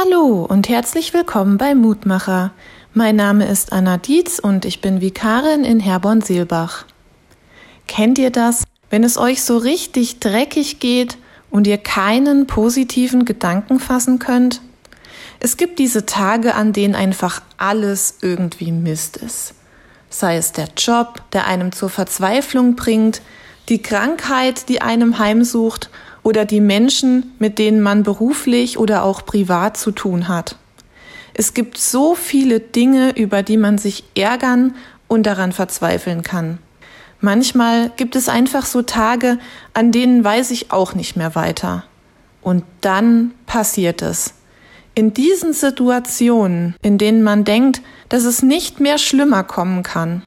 Hallo und herzlich willkommen bei Mutmacher. Mein Name ist Anna Dietz und ich bin Vikarin in Herborn-Seelbach. Kennt ihr das, wenn es euch so richtig dreckig geht und ihr keinen positiven Gedanken fassen könnt? Es gibt diese Tage, an denen einfach alles irgendwie Mist ist. Sei es der Job, der einem zur Verzweiflung bringt, die Krankheit, die einem heimsucht oder die Menschen, mit denen man beruflich oder auch privat zu tun hat. Es gibt so viele Dinge, über die man sich ärgern und daran verzweifeln kann. Manchmal gibt es einfach so Tage, an denen weiß ich auch nicht mehr weiter. Und dann passiert es. In diesen Situationen, in denen man denkt, dass es nicht mehr schlimmer kommen kann.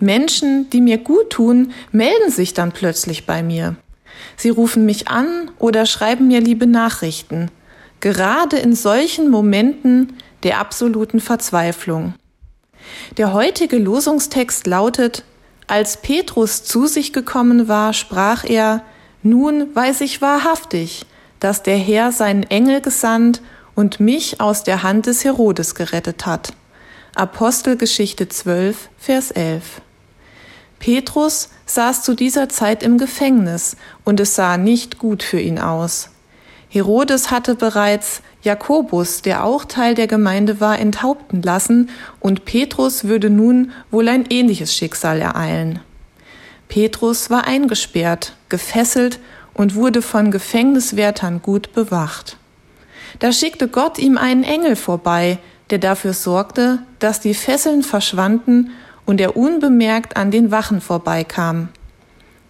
Menschen, die mir gut tun, melden sich dann plötzlich bei mir. Sie rufen mich an oder schreiben mir liebe Nachrichten, gerade in solchen Momenten der absoluten Verzweiflung. Der heutige Losungstext lautet, als Petrus zu sich gekommen war, sprach er, nun weiß ich wahrhaftig, dass der Herr seinen Engel gesandt und mich aus der Hand des Herodes gerettet hat. Apostelgeschichte 12, Vers 11. Petrus saß zu dieser Zeit im Gefängnis und es sah nicht gut für ihn aus. Herodes hatte bereits Jakobus, der auch Teil der Gemeinde war, enthaupten lassen und Petrus würde nun wohl ein ähnliches Schicksal ereilen. Petrus war eingesperrt, gefesselt und wurde von Gefängniswärtern gut bewacht. Da schickte Gott ihm einen Engel vorbei, der dafür sorgte, dass die Fesseln verschwanden und er unbemerkt an den Wachen vorbeikam.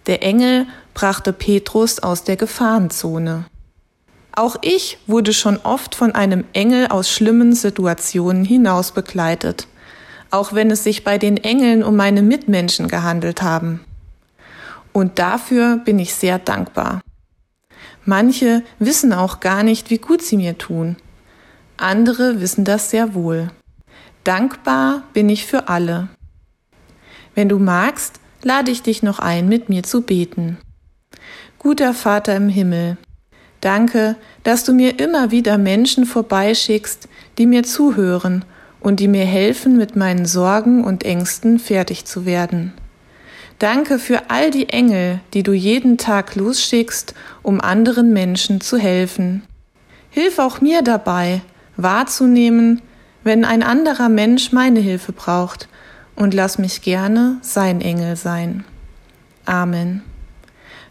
Der Engel brachte Petrus aus der Gefahrenzone. Auch ich wurde schon oft von einem Engel aus schlimmen Situationen hinaus begleitet, auch wenn es sich bei den Engeln um meine Mitmenschen gehandelt haben. Und dafür bin ich sehr dankbar. Manche wissen auch gar nicht, wie gut sie mir tun. Andere wissen das sehr wohl. Dankbar bin ich für alle. Wenn du magst, lade ich dich noch ein, mit mir zu beten. Guter Vater im Himmel, danke, dass du mir immer wieder Menschen vorbeischickst, die mir zuhören und die mir helfen, mit meinen Sorgen und Ängsten fertig zu werden. Danke für all die Engel, die du jeden Tag losschickst, um anderen Menschen zu helfen. Hilf auch mir dabei, wahrzunehmen, wenn ein anderer Mensch meine Hilfe braucht und lass mich gerne sein Engel sein. Amen.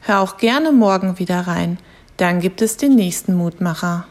Hör auch gerne morgen wieder rein, dann gibt es den nächsten Mutmacher.